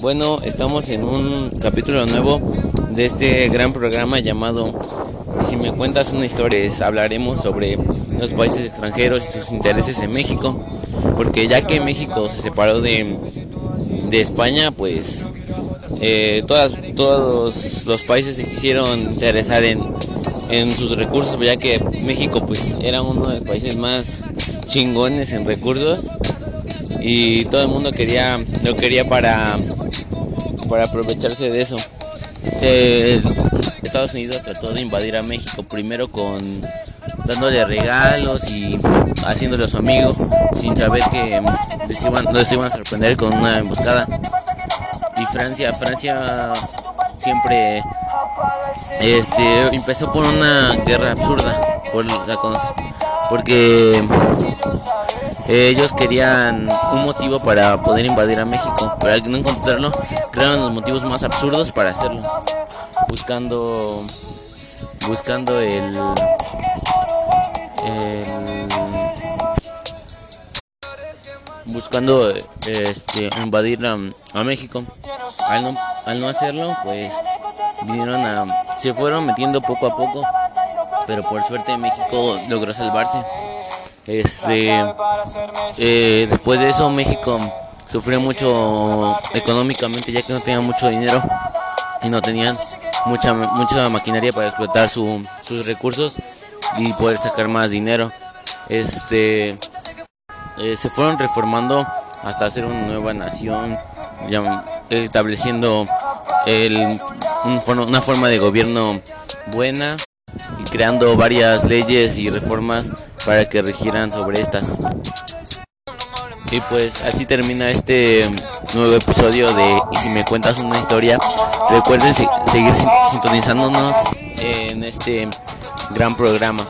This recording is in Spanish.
Bueno, estamos en un capítulo nuevo de este gran programa llamado Si me cuentas una historia, hablaremos sobre los países extranjeros y sus intereses en México, porque ya que México se separó de, de España, pues eh, todos los países se quisieron interesar en, en sus recursos, ya que México pues era uno de los países más chingones en recursos y todo el mundo quería lo quería para para aprovecharse de eso. Eh, Estados Unidos trató de invadir a México primero con dándole regalos y haciéndole a su amigo sin saber que les iban, les iban a sorprender con una emboscada. Y Francia Francia siempre este empezó por una guerra absurda por la, porque ellos querían un motivo para poder invadir a México, pero al no encontrarlo, crearon los motivos más absurdos para hacerlo, buscando, buscando el, buscando este, invadir a, México. Al no, al no hacerlo, pues vinieron a, se fueron metiendo poco a poco, pero por suerte México logró salvarse. Este, eh, después de eso México sufrió mucho económicamente ya que no tenía mucho dinero y no tenían mucha mucha maquinaria para explotar sus recursos y poder sacar más dinero. Este, eh, se fueron reformando hasta hacer una nueva nación, estableciendo una forma de gobierno buena y creando varias leyes y reformas para que regieran sobre estas. Y pues así termina este nuevo episodio de Y si me cuentas una historia, recuerden seguir sintonizándonos en este gran programa.